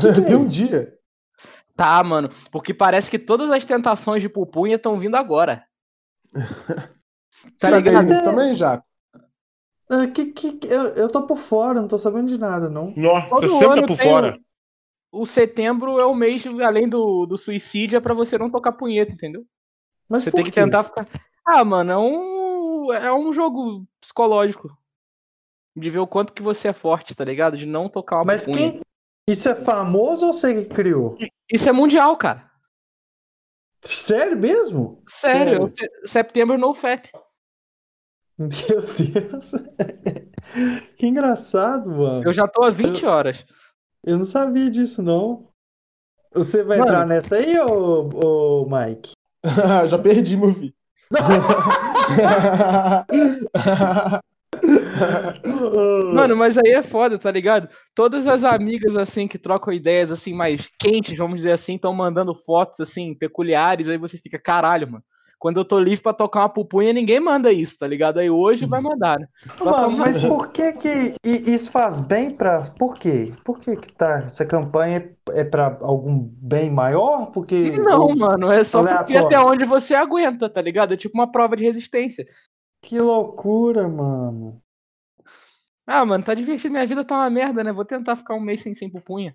Que que Tem um dia. Tá, mano. Porque parece que todas as tentações de pupunha estão vindo agora. tá ligado? isso também, Jaco? Ah, que, que, eu, eu tô por fora, não tô sabendo de nada, não. Nossa, você sempre tá por fora. O, o setembro é o mês, além do, do suicídio, é pra você não tocar punheta, entendeu? Mas você tem que tentar ficar. Ah, mano, é um. É um jogo psicológico. De ver o quanto que você é forte, tá ligado? De não tocar uma Mas pupunha. quem. Isso é famoso ou você que criou? Isso é mundial, cara. Sério mesmo? Sério. Sério. Setembro no FAP. Meu Deus. que engraçado, mano. Eu já tô há 20 eu, horas. Eu não sabia disso, não. Você vai mano. entrar nessa aí, ô, ô Mike? já perdi, meu filho. Mano, mas aí é foda, tá ligado? Todas as amigas, assim, que trocam ideias, assim, mais quentes, vamos dizer assim, estão mandando fotos, assim, peculiares, aí você fica, caralho, mano. Quando eu tô livre pra tocar uma pupunha, ninguém manda isso, tá ligado? Aí hoje vai mandar, né? Mano, mas por que que isso faz bem pra... Por quê? Por que que tá... Essa campanha é pra algum bem maior? Porque... Não, mano, é só porque até onde você aguenta, tá ligado? É tipo uma prova de resistência. Que loucura, mano. Ah, mano, tá divertido. Minha vida tá uma merda, né? Vou tentar ficar um mês sem, sem pupunha.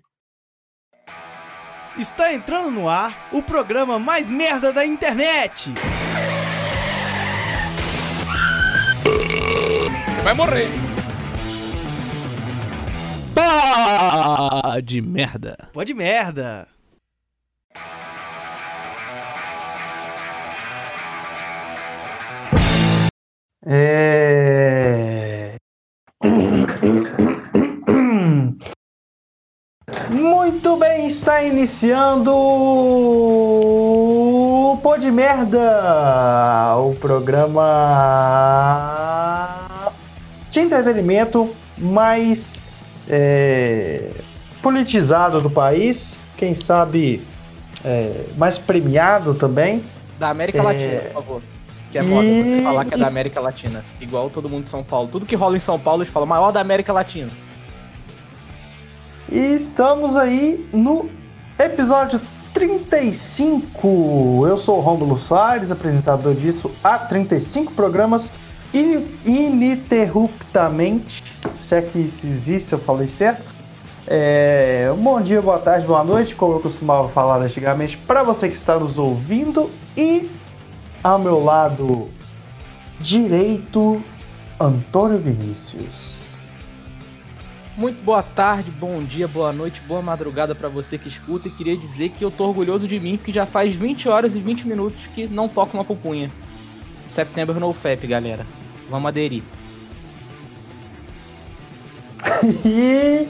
Está entrando no ar o programa mais merda da internet. Você vai morrer. Pá de merda. Pode merda. É... está iniciando o Pô de Merda, o programa de entretenimento mais é, politizado do país, quem sabe é, mais premiado também. Da América é... Latina, por favor. Que é moda e... falar que é da América Latina. Igual todo mundo de São Paulo. Tudo que rola em São Paulo, eles falam maior da América Latina. E estamos aí no episódio 35. Eu sou o Romulo Soares, apresentador disso há 35 programas ininterruptamente. Se é que isso existe, eu falei certo. É, bom dia, boa tarde, boa noite, como eu costumava falar antigamente, para você que está nos ouvindo e ao meu lado direito, Antônio Vinícius. Muito boa tarde, bom dia, boa noite, boa madrugada para você que escuta e queria dizer que eu tô orgulhoso de mim porque já faz 20 horas e 20 minutos que não toco uma pupunha. Setembro no FEP, galera. Vamos aderir. E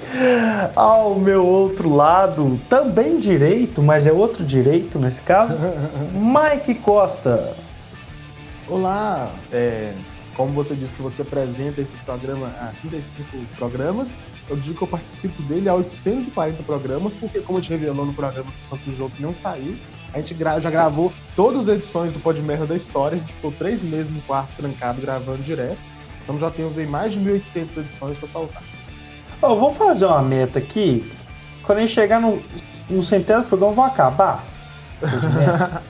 ao meu outro lado, também direito, mas é outro direito nesse caso, Mike Costa. Olá, é, como você disse que você apresenta esse programa há 35 programas, eu digo que eu participo dele há 840 programas, porque como a gente revelou no programa do Santos Jogo que não saiu, a gente já gravou todas as edições do Pod Merda da história, a gente ficou três meses no quarto trancado gravando direto, então já temos aí mais de 1.800 edições para soltar. Oh, vamos fazer uma meta aqui. Quando a gente chegar no, no centésimo programa, vamos acabar.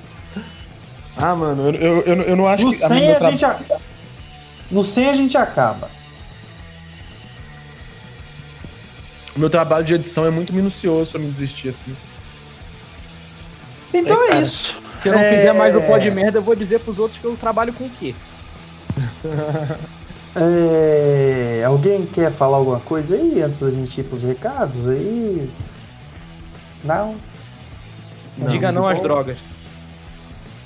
ah, mano, eu, eu, eu, eu não acho no que. 100 a, a gente a... No 100 a gente acaba. O meu trabalho de edição é muito minucioso pra me desistir assim. Então é, é isso. Se eu não é... fizer mais o pó de merda, eu vou dizer pros outros que eu trabalho com o quê? É... Alguém quer falar alguma coisa aí antes da gente ir pros recados aí? Não? não Diga não às drogas.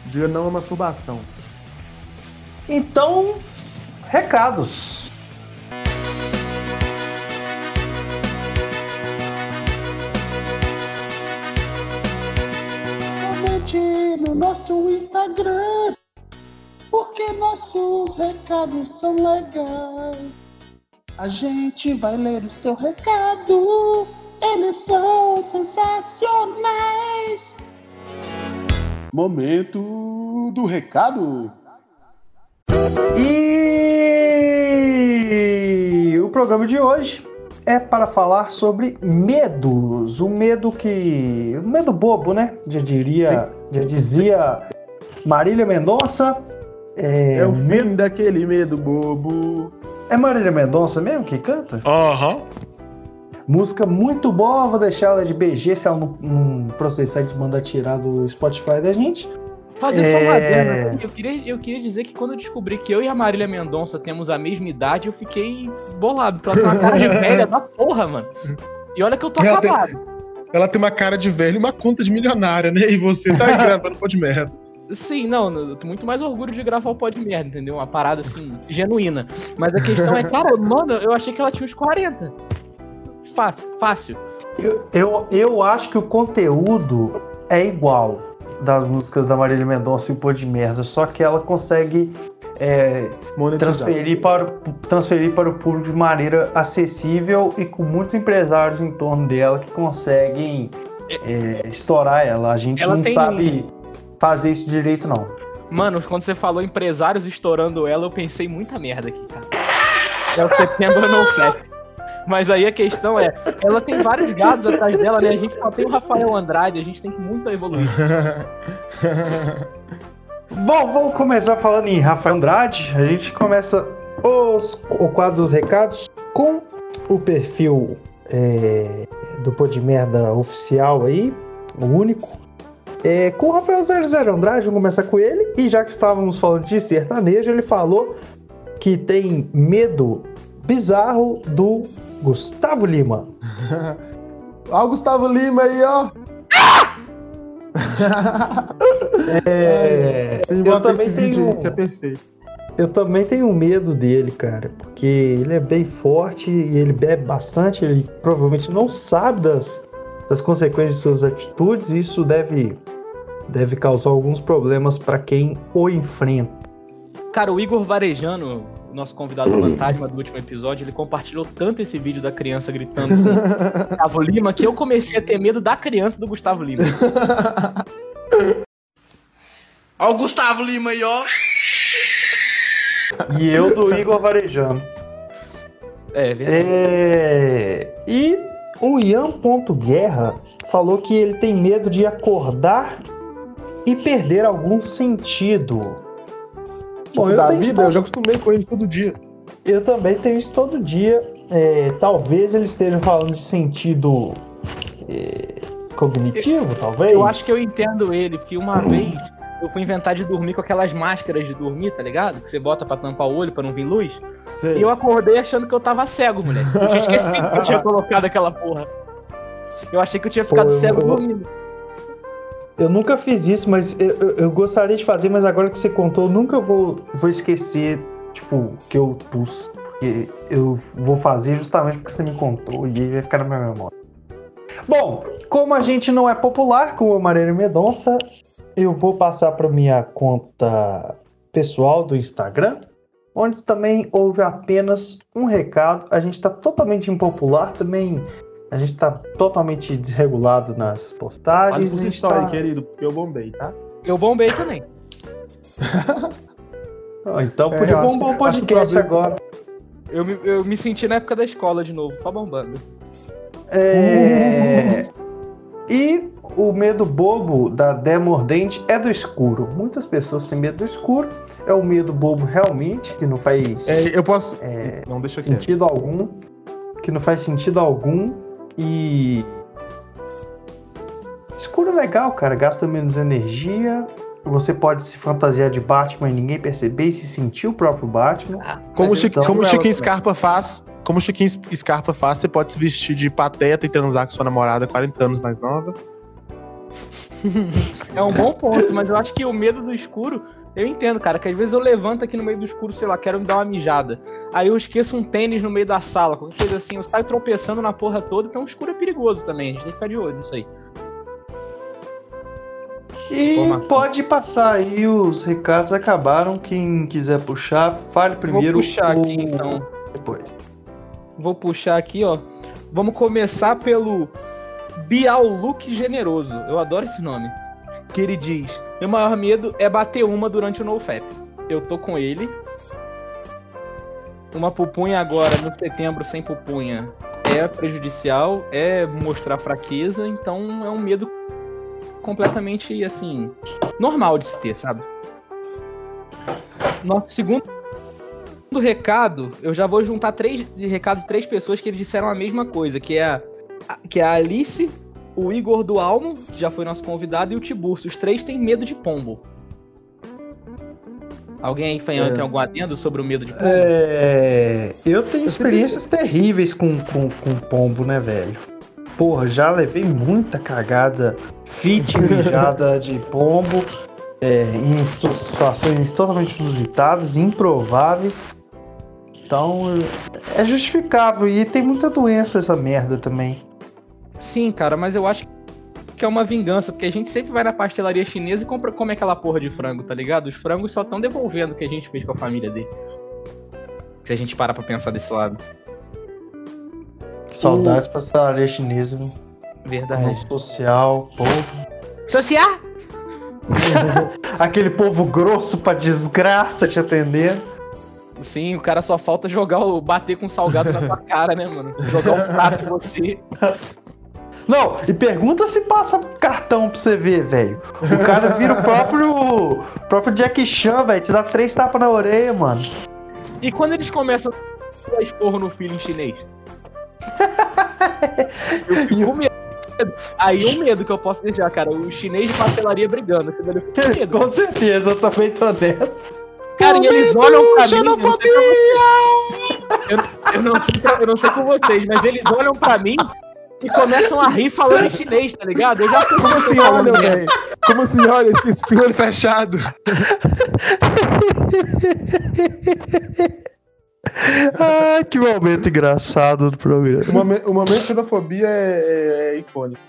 Diga não à masturbação. Então, recados. Comente no nosso Instagram porque nossos recados são legais. A gente vai ler o seu recado, eles são sensacionais. Momento do recado. E o programa de hoje é para falar sobre medos. O medo que. O medo bobo, né? Já diria. Já dizia Marília Mendonça. É, é o fim daquele medo bobo. É Marília Mendonça mesmo que canta? Aham. Uhum. Música muito boa, vou deixar ela de BG se ela não, não processar de mandar tirar do Spotify da gente. Fazer é... só uma adenda. Eu queria, eu queria dizer que quando eu descobri que eu e a Marília Mendonça temos a mesma idade, eu fiquei bolado. Porque ela tem uma cara de velha da porra, mano. E olha que eu tô ela acabado. Tem, ela tem uma cara de velha e uma conta de milionária, né? E você tá aí gravando pó de merda. Sim, não, eu tenho muito mais orgulho de gravar o pó de merda, entendeu? Uma parada assim, genuína. Mas a questão é, cara, mano, eu achei que ela tinha uns 40. Fácil, fácil. Eu, eu, eu acho que o conteúdo é igual das músicas da Marília Mendonça e o Pô de Merda, só que ela consegue é, transferir, para, transferir para o público de maneira acessível e com muitos empresários em torno dela que conseguem é, estourar ela. A gente ela não tem... sabe fazer isso direito, não. Mano, quando você falou empresários estourando ela, eu pensei muita merda aqui, cara. É o September No Flap. Mas aí a questão é, ela tem vários gados atrás dela, né? A gente só tem o Rafael Andrade, a gente tem que muito evoluir. Bom, vamos começar falando em Rafael Andrade. A gente começa os, o quadro dos recados com o perfil é, do Pô de Merda oficial aí, o único. É, com o Rafael 00 Andrade, vamos começar com ele. E já que estávamos falando de sertanejo, ele falou que tem medo bizarro do Gustavo Lima. Ó o Gustavo Lima aí, ó. é, eu também tenho que é perfeito. Eu também tenho medo dele, cara, porque ele é bem forte e ele bebe bastante, ele provavelmente não sabe das, das consequências de suas atitudes, e isso deve deve causar alguns problemas para quem o enfrenta. Cara, o Igor Varejano nosso convidado fantasma do último episódio, ele compartilhou tanto esse vídeo da criança gritando com o Gustavo Lima que eu comecei a ter medo da criança do Gustavo Lima. Ó o Gustavo Lima aí, ó. E eu do Igor Varejano. É, verdade. É... E o Ian Ponto Guerra falou que ele tem medo de acordar e perder algum sentido. Bom, eu da vida, eu já acostumei com isso todo dia. Eu também tenho isso todo dia. É, talvez eles estejam falando de sentido é, cognitivo, eu, talvez. Eu acho que eu entendo ele, porque uma vez eu fui inventar de dormir com aquelas máscaras de dormir, tá ligado? Que você bota pra tampar o olho pra não vir luz. Sei. E eu acordei achando que eu tava cego, moleque. Eu tinha esquecido que eu tinha colocado aquela porra. Eu achei que eu tinha ficado Pô, cego eu... dormindo. Eu nunca fiz isso, mas eu, eu, eu, gostaria de fazer, mas agora que você contou, eu nunca vou, vou esquecer, tipo, que eu pus. Porque eu vou fazer justamente porque você me contou e vai ficar na minha memória. Bom, como a gente não é popular com o Marília Medonça, eu vou passar para minha conta pessoal do Instagram, onde também houve apenas um recado. A gente está totalmente impopular, também a gente tá totalmente desregulado nas postagens. Fale por si tá... querido, porque eu bombei, tá? Eu bombei também. então é, podia bombar um podcast agora. Eu me, eu me senti na época da escola de novo, só bombando. É... E o medo bobo da Demordente é do escuro. Muitas pessoas têm medo do escuro. É um medo bobo realmente, que não faz. É, eu posso. É, não deixa sentido algum. Que não faz sentido algum. E. Escuro é legal, cara. Gasta menos energia. Você pode se fantasiar de Batman e ninguém perceber e se sentir o próprio Batman. Ah, como, o então, como o Chiquinho Scarpa faz. Como o Chiquinho Scarpa faz, você pode se vestir de pateta e transar com sua namorada 40 anos mais nova. é um bom ponto, mas eu acho que o medo do escuro eu entendo, cara, que às vezes eu levanto aqui no meio do escuro, sei lá, quero me dar uma mijada. Aí eu esqueço um tênis no meio da sala, qualquer coisa assim, eu saio tropeçando na porra toda, então o escuro é perigoso também, a gente tem que ficar de olho nisso aí. E pode passar aí, os recados acabaram. Quem quiser puxar, fale primeiro. Vou puxar ou... aqui então. Depois. Vou puxar aqui, ó. Vamos começar pelo Bial Luke Generoso. Eu adoro esse nome. Que ele diz: meu maior medo é bater uma durante o NoFap. Eu tô com ele. Uma pupunha agora, no setembro, sem pupunha. é prejudicial, é mostrar fraqueza, então é um medo completamente, assim, normal de se ter, sabe? Nosso segundo recado, eu já vou juntar três recados de três pessoas que eles disseram a mesma coisa, que é a, que é a Alice, o Igor do Almo, que já foi nosso convidado, e o Tiburcio. Os três têm medo de pombo. Alguém aí Fanhão, é. tem algum adendo sobre o medo de pombo? É, eu tenho experiências terríveis com, com, com pombo, né, velho? Porra, já levei muita cagada fit mijada de pombo é, em situações totalmente inusitadas, improváveis. Então é justificável e tem muita doença essa merda também. Sim, cara, mas eu acho que é uma vingança, porque a gente sempre vai na pastelaria chinesa e compra, come aquela porra de frango, tá ligado? Os frangos só estão devolvendo o que a gente fez com a família dele. Se a gente parar pra pensar desse lado. Saudades uh. pastelaria chinesa, viu? Verdade. social, povo. Social? Aquele povo grosso pra desgraça te atender. Sim, o cara só falta jogar o. bater com salgado na tua cara, né, mano? Jogar um prato em você. Não, e pergunta se passa cartão pra você ver, velho. O cara vira o próprio. o próprio Jack Chan, velho. Te dá três tapas na orelha, mano. E quando eles começam a esporro no filho em chinês? eu fico medo. Aí o medo que eu posso deixar, cara. O chinês de pastelaria brigando. medo. Com certeza, eu também tô nessa. Cara, e eles olham pra xenofobia! mim. Eu, eu, não sei, eu não sei com vocês, mas eles olham pra mim e começam a rir falando em chinês, tá ligado? Eu já sei como assim olha, velho. Como assim olha, esse espelho fechado. ah, que momento engraçado do programa. O momento, o momento de xenofobia é, é, é icônico.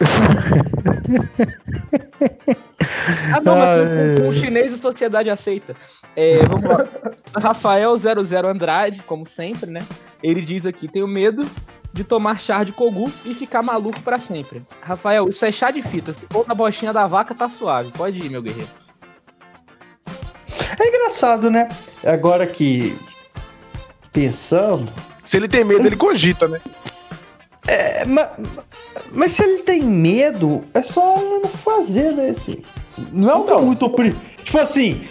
ah, não, mas com, com, o chinês a sociedade aceita. É, vamos lá. Rafael 00 Andrade, como sempre, né? Ele diz aqui: tenho medo de tomar chá de cogu e ficar maluco para sempre. Rafael, isso é chá de fita. Se for na bochinha da vaca, tá suave. Pode ir, meu guerreiro. É engraçado, né? Agora que pensando. Se ele tem medo, ele cogita, né? É, mas, mas se ele tem medo, é só não fazer, né? Assim, não é um então, muito. Tipo assim,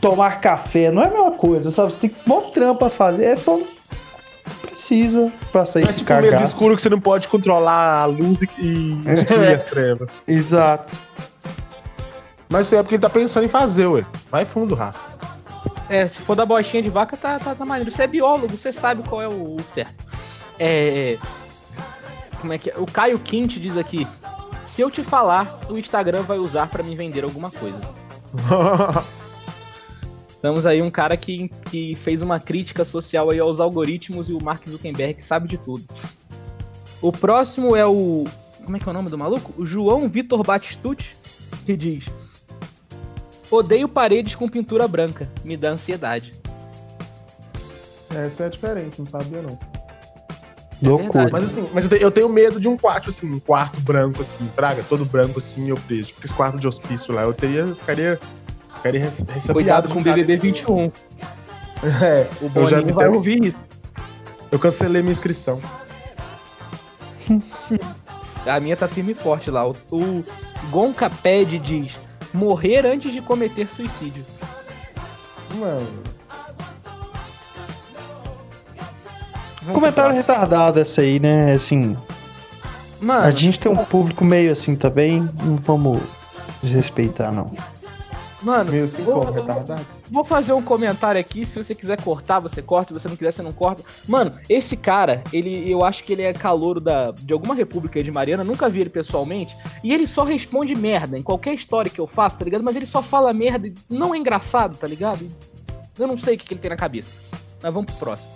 tomar café não é a mesma coisa, sabe? Você tem que mó trampo pra fazer. É só precisa pra sair é esse tipo medo escuro que você não pode controlar a luz e, e é. as trevas. Exato. Mas isso é porque ele tá pensando em fazer, ué. Vai fundo, Rafa. É, se for da bochinha de vaca, tá, tá, tá maneiro. Você é biólogo, você sabe qual é o, o certo. É. Como é que é? O Caio Quinte diz aqui: Se eu te falar, o Instagram vai usar para me vender alguma coisa. Estamos aí um cara que, que fez uma crítica social aí aos algoritmos e o Mark Zuckerberg sabe de tudo. O próximo é o. Como é que é o nome do maluco? O João Vitor Batistucci, que diz: Odeio paredes com pintura branca, me dá ansiedade. Essa é diferente, não sabia não. É Loucura. mas assim, mas eu tenho medo de um quarto, assim, um quarto branco, assim, traga, todo branco, assim, eu preso. Tipo, esse quarto de hospício lá, eu teria, ficaria Ficaria ressabiado. Cuidado com o BBB 21. É, o Boninho já vai ouvir isso. Eu cancelei minha inscrição. A minha tá firme e forte lá. O, o Gonca Ped diz: morrer antes de cometer suicídio. Mano. Comentário retardado essa aí, né? Assim. Mano, a gente tem um público meio assim também. Não vamos desrespeitar, não. Mano, Meio assim vou, vou, fazer um comentário aqui. Se você quiser cortar, você corta. Se você não quiser, você não corta. Mano, esse cara, ele, eu acho que ele é calouro da, de alguma república de Mariana. Nunca vi ele pessoalmente. E ele só responde merda em qualquer história que eu faço, tá ligado? Mas ele só fala merda. Não é engraçado, tá ligado? Eu não sei o que, que ele tem na cabeça. Mas vamos pro próximo.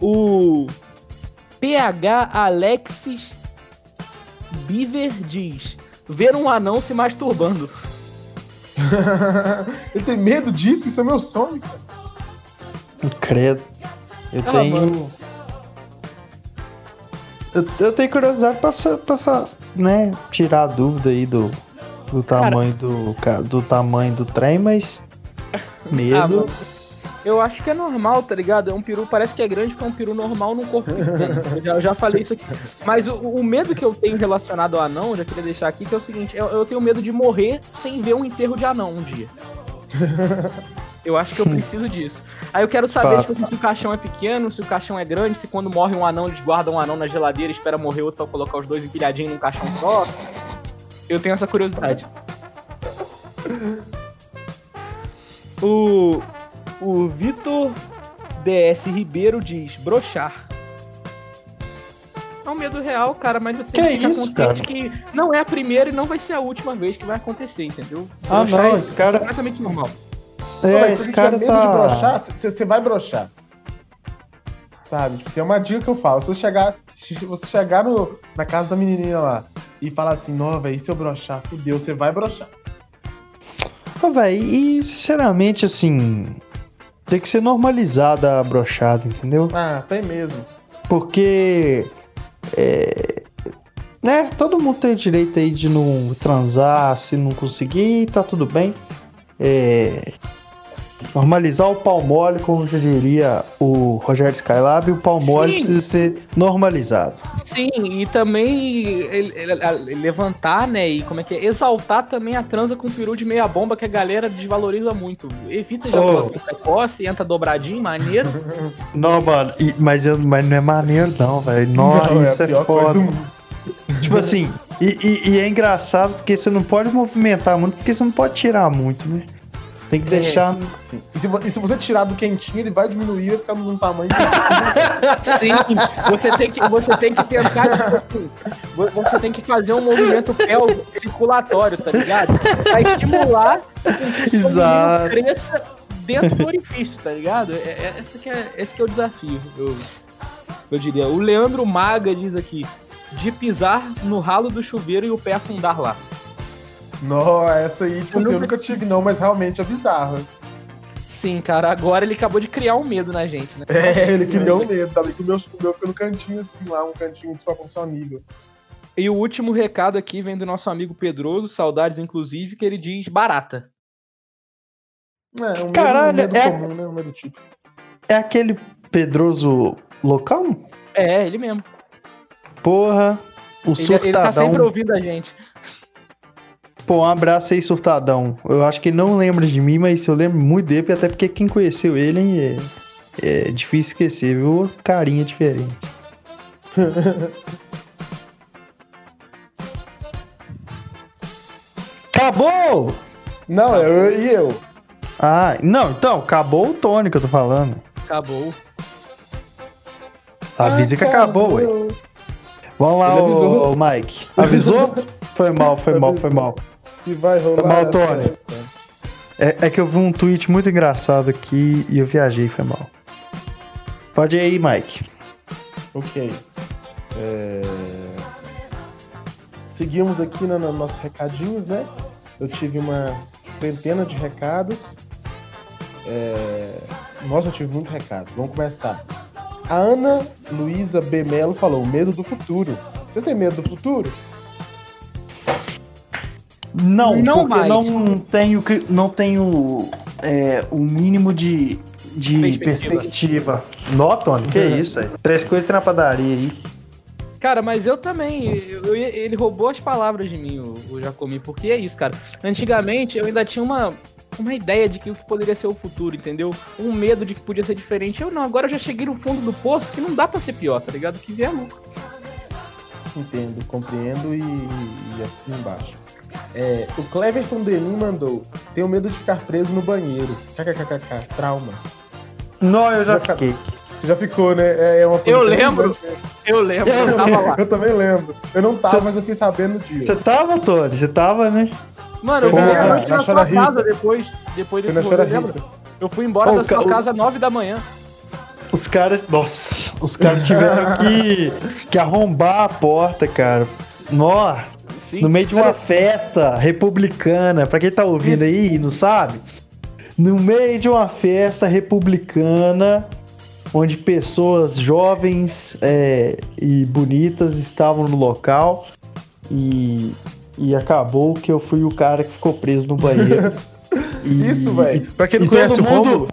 O PH Alexis Beaver diz: Ver um anão se masturbando. Ele tem medo disso? Isso é meu sonho, cara. Credo. Eu ah, tenho. Eu, eu, tenho curiosidade pra, pra, né, tirar a dúvida aí do, do tamanho do, do tamanho do trem, mas. Medo. Eu acho que é normal, tá ligado? É um peru, parece que é grande porque é um peru normal num corpo pequeno. Eu já, falei isso aqui. Mas o, o, medo que eu tenho relacionado ao anão, já queria deixar aqui, que é o seguinte: eu, eu tenho medo de morrer sem ver um enterro de anão um dia. Eu acho que eu preciso disso. Aí eu quero saber tipo, se o caixão é pequeno, se o caixão é grande, se quando morre um anão, eles guardam um anão na geladeira, espera morrer outro pra colocar os dois empilhadinhos num caixão só. Eu tenho essa curiosidade. O, o Vitor DS Ribeiro diz: brochar. É um medo real, cara, mas você que tem que isso, cara? que não é a primeira e não vai ser a última vez que vai acontecer, entendeu? Ah, brochar não, é esse cara. É completamente normal. É, Pô, esse se cara medo tá... de brochar, você vai brochar. Sabe? Tipo, isso é uma dica que eu falo. Se você chegar, se você chegar no, na casa da menininha lá e falar assim, nova, e se eu brochar, fudeu, você vai brochar. Ah, velho, e sinceramente, assim, tem que ser normalizada a brochada, entendeu? Ah, tem mesmo. Porque. É, né, todo mundo tem direito aí de não transar, se não conseguir, tá tudo bem. É, Normalizar o pau mole, como já diria o Rogério Skylab, o pau mole precisa ser normalizado. Sim, e também levantar, né? E como é que é? Exaltar também a transa com peru de meia bomba que a galera desvaloriza muito. Evita ejaculação oh. precoce, entra dobradinho, maneiro. Não, mano, mas, eu, mas não é maneiro, não, velho. Nossa, não, isso é, é foda. Tipo assim, e, e, e é engraçado porque você não pode movimentar muito, porque você não pode tirar muito, né? Tem que é, deixar. Sim. E se, e se, você tirar do quentinho, ele vai diminuir e vai ficar num tamanho. sim, você tem que, você tem que tentar. Tipo assim, você tem que fazer um movimento pélvico circulatório, tá ligado? Pra estimular que o cresça dentro do orifício, tá ligado? É, é, esse, que é, esse que é o desafio, eu, eu diria. O Leandro Maga diz aqui: de pisar no ralo do chuveiro e o pé afundar lá. Nossa, essa aí, tipo eu assim, nunca... eu nunca tive não, mas realmente é bizarro. Sim, cara, agora ele acabou de criar um medo na gente, né? É, ele criou um medo, tá que o meu, o meu fica no cantinho assim, lá, um cantinho desproporcionível. E o último recado aqui vem do nosso amigo Pedroso, saudades inclusive, que ele diz barata. É, um Caralho, medo, é... comum, né? Um medo tipo. É aquele Pedroso local? É, ele mesmo. Porra, o ele, surtadão... Ele tá sempre ouvindo a gente. Pô, um abraço aí, surtadão. Eu acho que ele não lembra de mim, mas eu lembro muito dele, até porque quem conheceu ele é, é difícil esquecer, viu? Carinha diferente. Acabou! Não, eu e eu. Ah, não, então, acabou o Tony que eu tô falando. Acabou. Avisa que acabou, ué. Vamos lá, ô, Mike. Avisou? Foi mal, foi mal, foi mal que vai rolar. Mal, Tony. É, é, que eu vi um tweet muito engraçado aqui e eu viajei, foi mal. Pode ir aí, Mike. Ok. É... Seguimos aqui nos no nossos recadinhos, né? Eu tive uma centena de recados. É... Nossa, eu tive muito recado. Vamos começar. A Ana Luísa B. Melo falou: medo do futuro. Vocês têm medo do futuro? Não, não mais. não tenho, não tenho é, o mínimo de, de perspectiva. perspectiva. Nó, Tony, que uhum. isso aí? Três coisas tem na padaria aí. Cara, mas eu também. Eu, ele roubou as palavras de mim, o, o Jacomi, porque é isso, cara. Antigamente eu ainda tinha uma, uma ideia de que o que poderia ser o futuro, entendeu? Um medo de que podia ser diferente. Eu não, agora eu já cheguei no fundo do poço que não dá pra ser pior, tá ligado? Que vier lucro. Entendo, compreendo e, e assim embaixo. É, o Cleverton Denim mandou. Tenho medo de ficar preso no banheiro. KKKK, traumas. Não, eu já, já fiquei. Já ficou, né? É, é uma eu lembro. Eu lembro, eu, eu tava lá. Eu também lembro. Eu não tava, Cê... mas eu fiquei sabendo disso. Você tava, Tony? Você tava, né? Mano, eu fui na, na, na sua casa depois, depois desse rolê, lembra? Eu fui embora da sua casa às 9 da manhã. Os caras. Nossa, os caras tiveram que, que arrombar a porta, cara. Nossa. Sim. No meio de uma festa republicana, pra quem tá ouvindo aí e não sabe, no meio de uma festa republicana, onde pessoas jovens é, e bonitas estavam no local e, e acabou que eu fui o cara que ficou preso no banheiro. E, Isso, velho. Pra quem não conhece o mundo...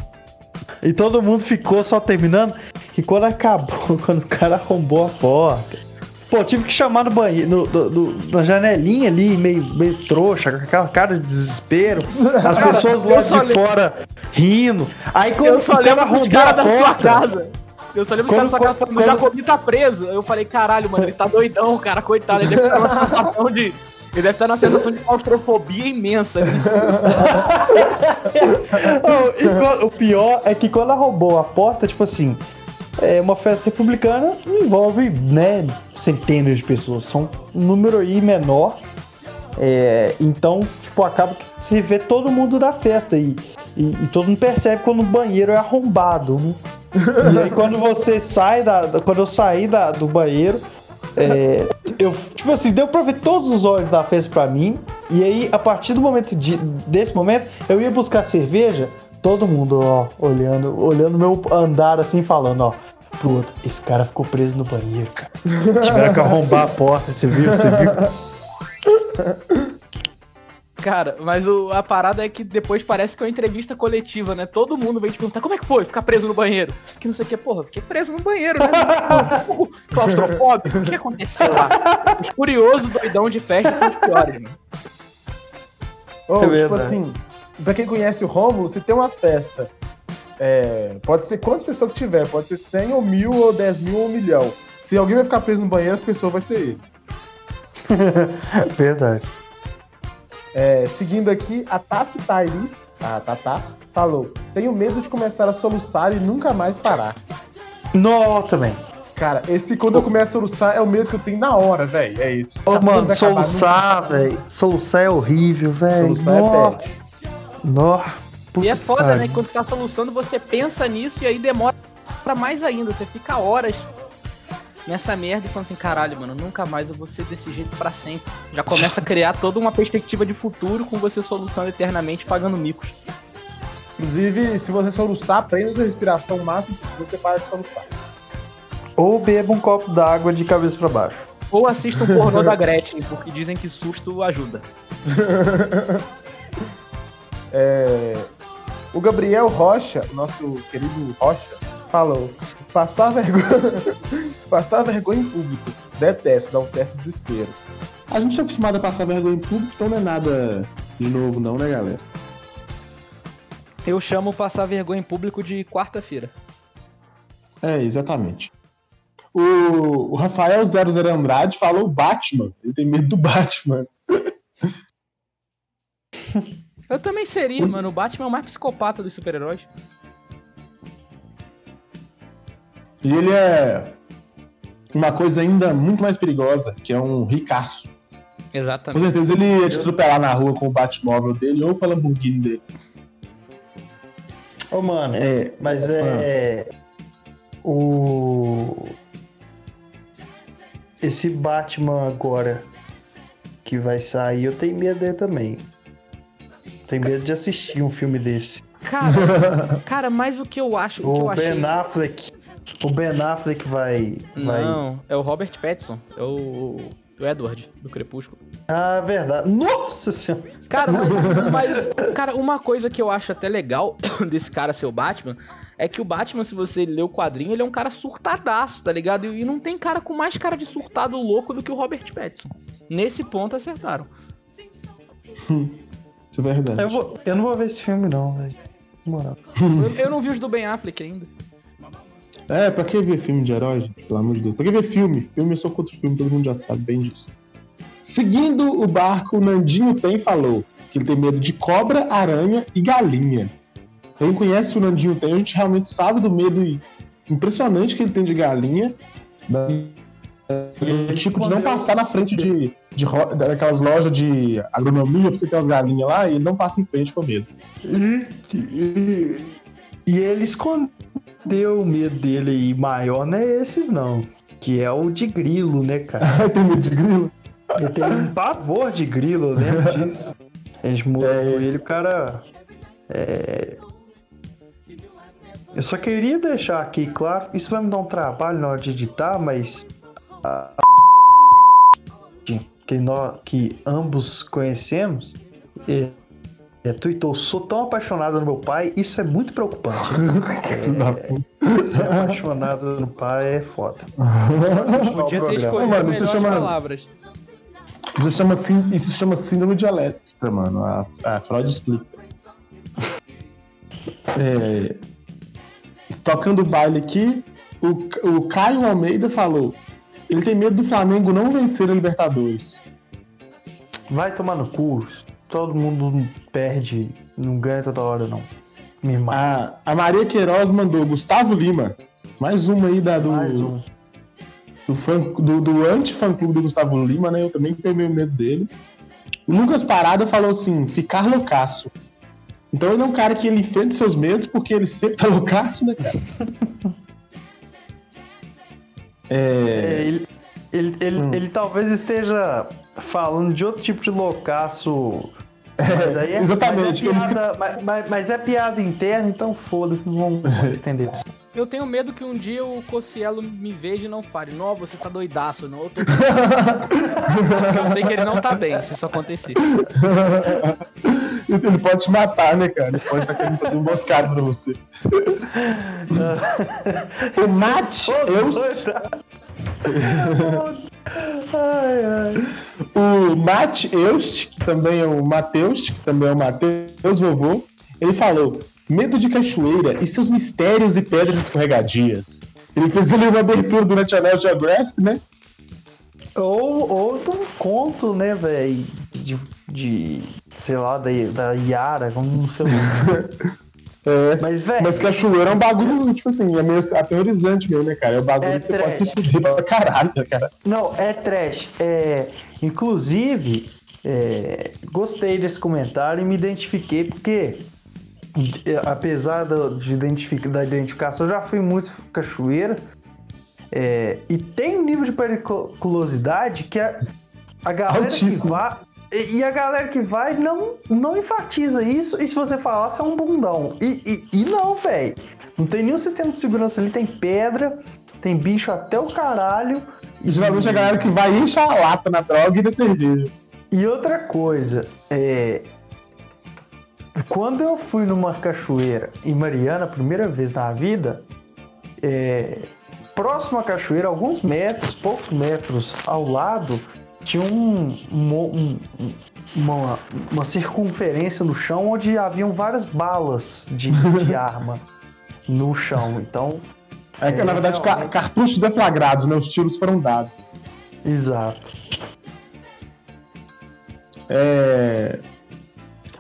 E todo mundo ficou só terminando. E quando acabou, quando o cara arrombou a porta. Pô, tive que chamar no banheiro, no, no- no- na janelinha ali, meio, meio trouxa, com aquela cara de desespero. As pessoas lá de lembro- fora rindo. Aí quando Eu só o cara arrombou a porta. casa. Eu só lembro dos caras da sua Quando- quando- o Jacobi tá preso. Eu falei, caralho, mano, ele tá doidão, cara, coitado. Ele deve estar numa sensação de. Ele deve estar numa sensação de claustrofobia imensa. Oh, quando- o pior é que quando arrombou a porta, tipo assim, é uma festa republicana envolve, né, centenas de pessoas. São um número aí menor. É, então, tipo, acaba que se vê todo mundo da festa e, e, todo mundo percebe quando o banheiro é arrombado. né? E aí quando você sai da. da- Quando eu saí da, do banheiro, é, eu, tipo assim, deu pra ver todos os olhos da festa pra mim. E aí, a partir do momento de, desse momento, eu ia buscar cerveja, todo mundo, ó, olhando, olhando meu andar assim, falando, ó, pro outro, esse cara ficou preso no banheiro, cara. Tiveram que arrombar a porta, você viu? Você viu? Cara, mas o- a parada é que depois parece que é uma entrevista coletiva, né? Todo mundo vem te perguntar como é que foi ficar preso no banheiro. Que não sei o que, porra, fiquei preso no banheiro, né? Pô, Claustrofóbico, o que aconteceu lá? Os curiosos doidão de festa são os piores, mano. Ô, É tipo assim, pra quem conhece o Rômulo, se tem uma festa, é, pode ser quantas pessoas que tiver, pode ser 100 ou mil, ou 10 mil ou um milhão. Se alguém vai ficar preso no banheiro, as pessoas vai ser ele. Verdade. É, seguindo aqui, a Tassi Tairis, a Tatá, falou: Tenho medo de começar a soluçar e nunca mais parar. No, também. Cara, esse quando eu começo a soluçar é o medo que eu tenho na hora, velho. É isso. Ô, mano, soluçar, velho. Soluçar é horrível, velho. Soluçar é Nó, bad. Nó. E é foda, que né? quando você tá soluçando, você pensa nisso e aí demora pra mais ainda. Você fica horas nessa merda e fala assim, caralho, mano, nunca mais eu vou ser desse jeito pra sempre. Já começa a criar toda uma perspectiva de futuro com você soluçando eternamente pagando micos. Inclusive, se você soluçar, prenda sua respiração o máximo possível, você para de soluçar. Ou beba um copo d'água de cabeça pra baixo. Ou assista um pornô da Gretchen, porque dizem que susto ajuda. É, O Gabriel Rocha, nosso querido Rocha, falou: passar vergonha, passar vergonha em público. Detesto, dá um certo desespero. A gente é acostumado a passar vergonha em público, então não é nada de novo, não, né, galera? Eu chamo passar vergonha em público de quarta-feira. É, exatamente. O, o Rafael 00 Andrade falou Batman. Ele tem medo do Batman. Eu também seria, mano. O Batman é o mais psicopata dos super-heróis. E ele é uma coisa ainda muito mais perigosa, que é um ricaço. Com Exatamente. certeza ele ia te atropelar na rua com o Batmóvel dele ou com a Lamborghini dele. Ô, mano, É, mas é. O. Esse Batman agora que vai sair, eu tenho medo dele também. Tenho medo de assistir um filme desse. Cara, cara, mas o que eu acho, o que eu O achei... Ben Affleck. O Ben Affleck vai. vai... Não, é o Robert Pattinson. É o, o Edward, do Crepúsculo. Ah, verdade. Nossa senhora. Cara, mas, mas, cara, uma coisa que eu acho até legal desse cara ser o Batman é que o Batman, se você ler o quadrinho, ele é um cara surtadaço, tá ligado? E, e não tem cara com mais cara de surtado louco do que o Robert Pattinson. Nesse ponto acertaram. Isso é verdade. Eu, vou- eu não vou ver esse filme, não, velho. Moral. Eu, eu não vi os do Ben Affleck ainda. É, pra que ver filme de herói, gente? Pelo amor de Deus. Pra que ver filme? Filme eu sou contra o filme, todo mundo já sabe bem disso. Seguindo o barco, o Nandinho Tem falou que ele tem medo de cobra, aranha e galinha. Quem conhece o Nandinho Tem, a gente realmente sabe do medo impressionante que ele tem de galinha. Da... E, tipo, de não passar na frente de, de daquelas lojas de agronomia, porque tem umas galinhas lá, e ele não passa em frente com medo. E, e- e ele escondeu o medo dele aí maior, não é esses não. Que é o de grilo, né, cara? tem medo de grilo? Ele tem um pavor de grilo, eu lembro disso. A gente mudou É. ele, o cara. é, Eu só queria deixar aqui claro, isso vai me dar um trabalho na hora de editar, mas. a- Que, nós, que ambos conhecemos, é- é, tweetou: sou tão apaixonada no meu pai, isso é muito preocupante. é, ser apaixonado no pai é foda. Podia ter escolhido Mano, isso chama- palavras. Isso chama, isso chama síndrome dialética, mano. A, a Freud explica. É, tocando o baile aqui, o, o Caio Almeida falou: ele tem medo do Flamengo não vencer a Libertadores. Vai tomar no cu. Todo mundo perde, não ganha toda hora, não. Me mata. A, a Maria Queiroz mandou Gustavo Lima. Mais uma aí da, do, Mais um. do, fã, do, do anti-fã-clube do Gustavo Lima, né? Eu também tenho meio medo dele. O Lucas Parada falou assim: ficar loucaço. Então ele é um cara que ele enfrenta seus medos porque ele sempre tá loucaço, né, cara? É, É, ele, ele, ele, Hum. ele talvez esteja falando de outro tipo de loucaço. Mas aí é, exatamente. Mas é, Eles- piada, mas, mas- mas é piada interna, então foda-se, não vamos entender. Eu tenho medo que um dia o Cocielo me veja e não fale, não, você tá doidaço, não, eu tô... Porque eu sei que ele não tá bem, se isso acontecer. ele pode te matar, né, cara? Ele pode estar querendo fazer emboscada pra você. o Matt Eust. ai, ai. O Matt Eust, que também é o Mateus, que também é o Mateus Vovô, ele falou: medo de cachoeira e seus mistérios e pedras escorregadias. Ele fez ali uma abertura do National Geographic, né? Ou, ou de um conto, né, velho? De, de. sei lá, da, da Yara, não sei o É. Mas, velho. Mas cachoeira é um bagulho, tipo assim, é meio aterrorizante mesmo, né, cara? É um bagulho É que você trash. pode se fuder pra caralho, né, cara. Não, é trash. É, inclusive, é, gostei desse comentário e me identifiquei porque, apesar do- de identific- da identificação, eu já fui muito cachoeira. é, e tem um nível de periculosidade que a, a galera Altíssimo. que vai. E, e a galera que vai não, não enfatiza isso, e se você falar, você é um bundão. E, e, e não, velho. Não tem nenhum sistema de segurança ali, tem pedra, tem bicho até o caralho. E geralmente a galera que vai encher a lata na droga e na cerveja. E outra coisa, é. Quando eu fui numa cachoeira em Mariana, a primeira vez na vida, é, próximo à cachoeira, alguns metros, poucos metros ao lado, tinha um, um- um- uma, uma circunferência no chão onde haviam várias balas de, de arma no chão. Então, É que, É, na verdade, realmente. cartuchos deflagrados, né? Os tiros foram dados. exato. É...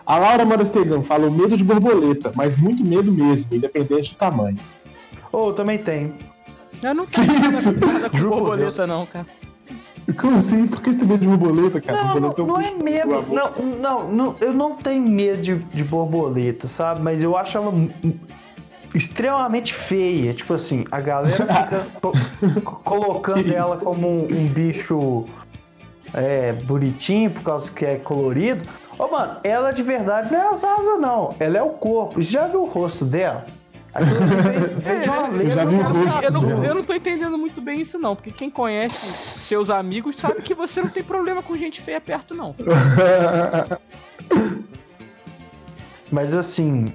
A Laura Marastegão falou medo de borboleta, mas muito medo mesmo, independente do tamanho. Ou também tem. Eu não Que tenho isso? nada com Juro borboleta não, cara. Como assim? Por que você tem medo de borboleta, cara? Não, borboleta não, um não é medo. Não, não, não, eu não tenho medo de, de borboleta, sabe? Mas eu acho ela extremamente feia. Tipo assim, a galera fica co- co- colocando Isso. ela como um, um bicho é, bonitinho por causa que é colorido. Ô, mano, ela de verdade não é as asas, não. Ela é o corpo. Você já viu o rosto dela? Eu já vi o rosto eu, não, dela. eu não tô entendendo muito bem isso não, porque quem conhece seus amigos sabe que você não tem problema com gente feia perto não. Mas assim,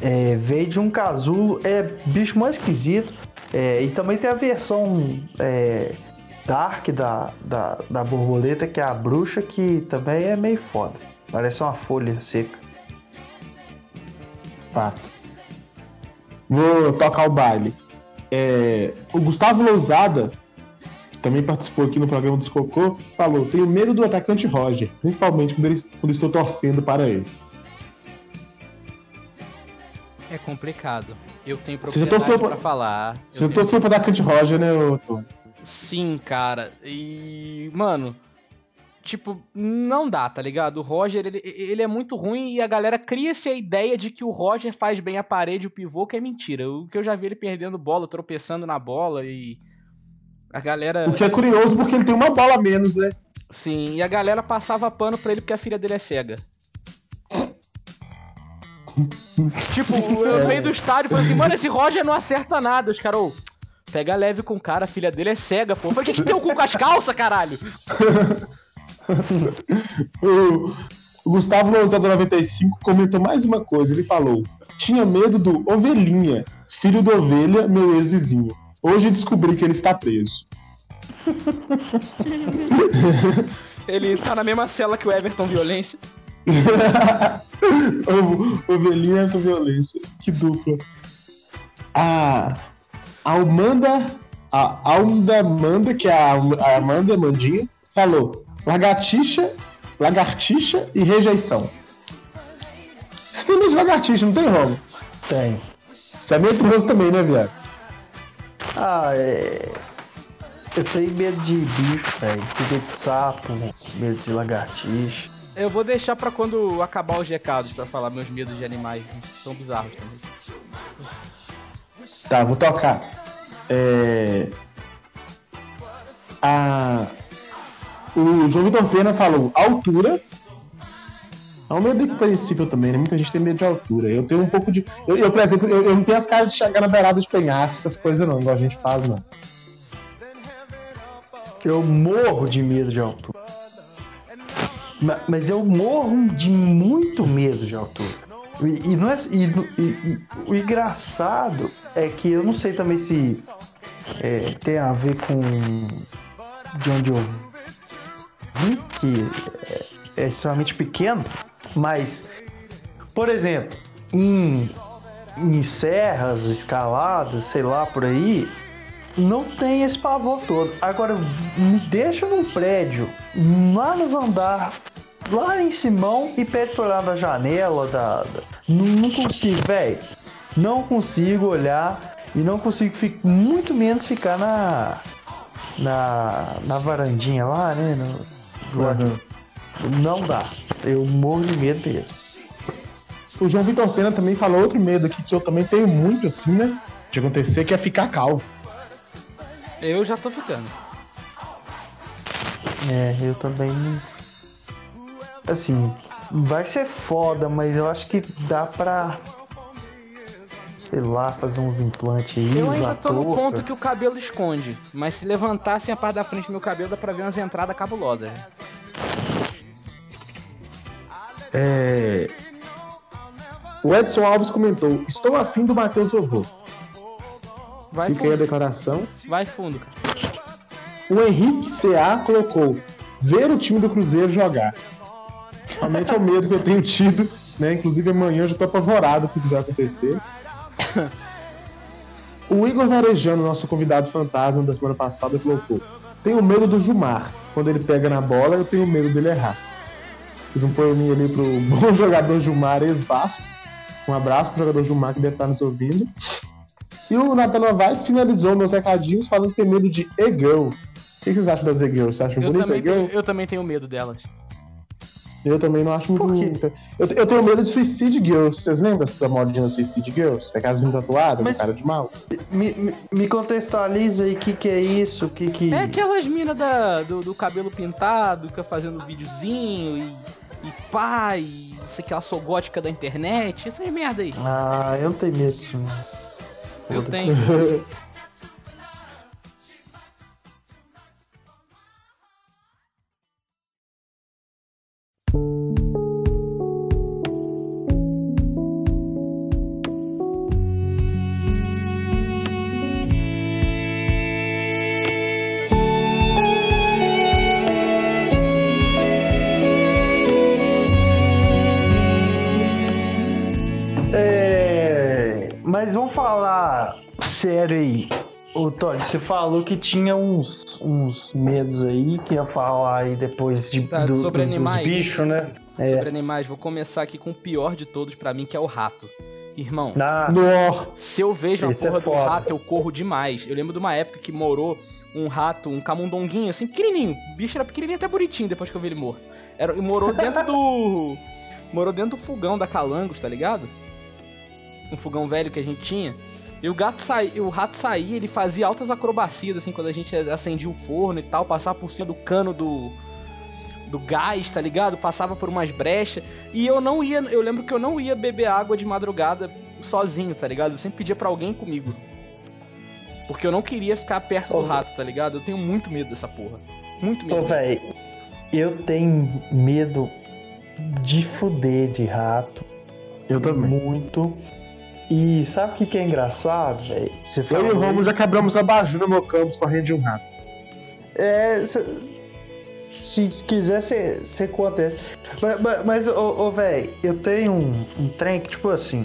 é, veio de um casulo, é bicho mais esquisito. É, e também tem a versão é, dark da, da, da borboleta, que é a bruxa, que também é meio foda. Parece uma folha seca. Fato. Vou tocar o baile. É, o Gustavo Lousada, que também participou aqui no programa dos Cocô, falou: tenho medo do atacante Roger, principalmente quando, ele- quando estou torcendo para ele. É complicado. Eu tenho Você já propriedade torceu pra pra- falar. Você tenho- torceu para o atacante Roger, né, Tony? Sim, cara. E, mano, tipo, não dá, tá ligado? O Roger, ele, ele é muito ruim e a galera cria-se a ideia de que o Roger faz bem a parede e o pivô, que é mentira. O que eu já vi ele perdendo bola, tropeçando na bola e a galera, O que é curioso porque ele tem uma bola a menos, né? sim, e a galera passava pano pra ele porque a filha dele é cega. tipo, eu veio do estádio e falei assim, mano, esse Roger não acerta nada. Os caras, pega leve com o cara, a filha dele é cega, pô. O que, que tem o cu com as calças, caralho? O, O Gustavo Lousado 95 comentou mais uma coisa. Ele falou: Tinha medo do Ovelhinha, filho do Ovelha, meu ex-vizinho. Hoje descobri que ele está preso. ele está na mesma cela que o Everton Violência. Ovelhinha Everton Violência. Que dupla. A Almanda. A Almanda Amanda, que é a, a Amanda Mandinha, falou: Lagartixa lagartixa e rejeição. Você tem medo de lagartixa, não tem, Romo? Tem. Você é medroso também, né, viado? Ah, é. Eu tenho medo de bicho, velho. Medo de sapo, medo de lagartixa. Eu vou deixar pra quando acabar os recados pra falar meus medos de animais. São bizarros também. Tá, vou tocar. É. A o João Vitor Pena falou altura. É um medo incompreensível também, né? Muita gente tem medo de altura. Eu tenho um pouco de. Eu, eu por exemplo, eu, eu, não tenho as caras de chegar na beirada de penhasco, essas coisas não, igual a gente faz, não. Eu morro de medo de altura. Mas eu morro de muito medo de altura. E, e não é, e, e, o engraçado é que eu não sei também se é, tem a ver com de onde eu que é, é extremamente pequeno, mas, por exemplo, em, em serras, escaladas, sei lá, por aí, não tem esse pavor todo. Agora, me deixa num prédio, lá nos andar, lá em Simão, e pede pra olhar na janela, da, da... Não, não consigo, velho. Não consigo olhar e não consigo, muito menos ficar na, na, na varandinha lá, né? No, Uhum. Não dá. Eu morro de medo mesmo. O João Vitor Pena também falou outro medo aqui que eu também tenho muito, assim, né? De acontecer, que é ficar calvo. Eu já tô ficando. É, eu também. Assim, vai ser foda, mas eu acho que dá pra sei lá, fazer uns implantes aí. Eu ainda tô no ponto que o cabelo esconde, mas se levantassem a parte da frente do meu cabelo dá pra ver umas entradas cabulosas. É... O Edson Alves comentou: Estou afim do Matheus Vovô. Vai Fica fundo. aí a declaração. Vai fundo, cara. O Henrique CA colocou: Ver o time do Cruzeiro jogar. Realmente é o medo que eu tenho tido, né? Inclusive amanhã eu já tô apavorado com o que vai acontecer. o Igor Varejano, nosso convidado fantasma da semana passada, colocou: Tenho medo do Jumar. Quando ele pega na bola, eu tenho medo dele errar. Fiz um poeminha ali pro bom jogador Jumar ex-Vasco. Um abraço pro jogador Jumar que deve estar nos ouvindo. E o Nathan Novaes finalizou meus recadinhos falando que tem medo de E-Girl. O que vocês acham das E-Girls? Você acha bonito E-Girl? Eu também tenho medo delas. Eu também não acho muito. Eu, eu tenho medo de Suicide Girls. Vocês lembram da modinha do Suicide Girls? É aquelas meninas tatuadas, Mas, cara de mal? Me, me, me contextualiza aí o que, que é isso, que que... É aquelas minas do, do cabelo pintado, que fazendo videozinho e, e pá, e isso aqui, ela sou gótica da internet, essas merda aí. Ah, eu não tenho medo disso. Eu tenho. Mas vamos falar sério aí. Ô, Todd, você falou que tinha uns, uns medos aí, que ia falar aí depois de, tá, do, sobre do, animais, dos bichos, né? É. Sobre animais, vou começar aqui com o pior de todos para mim, que é o rato. Irmão, ah, se eu vejo a é porra é do rato, eu corro demais. Eu lembro de uma época que morou um rato, um camundonguinho, assim, pequenininho. O bicho era pequenininho até bonitinho depois que eu vi ele morto. Era, morou dentro do... morou dentro do fogão da Calangos, tá ligado? Um fogão velho que a gente tinha. E o gato saía, o rato saía, ele fazia altas acrobacias, assim, quando a gente acendia o forno e tal, passava por cima do cano do. do gás, tá ligado? Passava por umas brechas. E eu não ia. Eu lembro que eu não ia beber água de madrugada sozinho, tá ligado? Eu sempre pedia para alguém comigo. Porque eu não queria ficar perto do rato, tá ligado? Eu tenho muito medo dessa porra. Muito medo. Ô, velho, eu tenho medo de fuder de rato. Eu também. Muito. E sabe o que, que é engraçado, velho? Eu e o Romulo já quebramos a baju no meu campus correndo de um rato. É, se, se quiser, você conta. Mas, mas, mas ô, ô velho, eu tenho um, um trem que, tipo assim.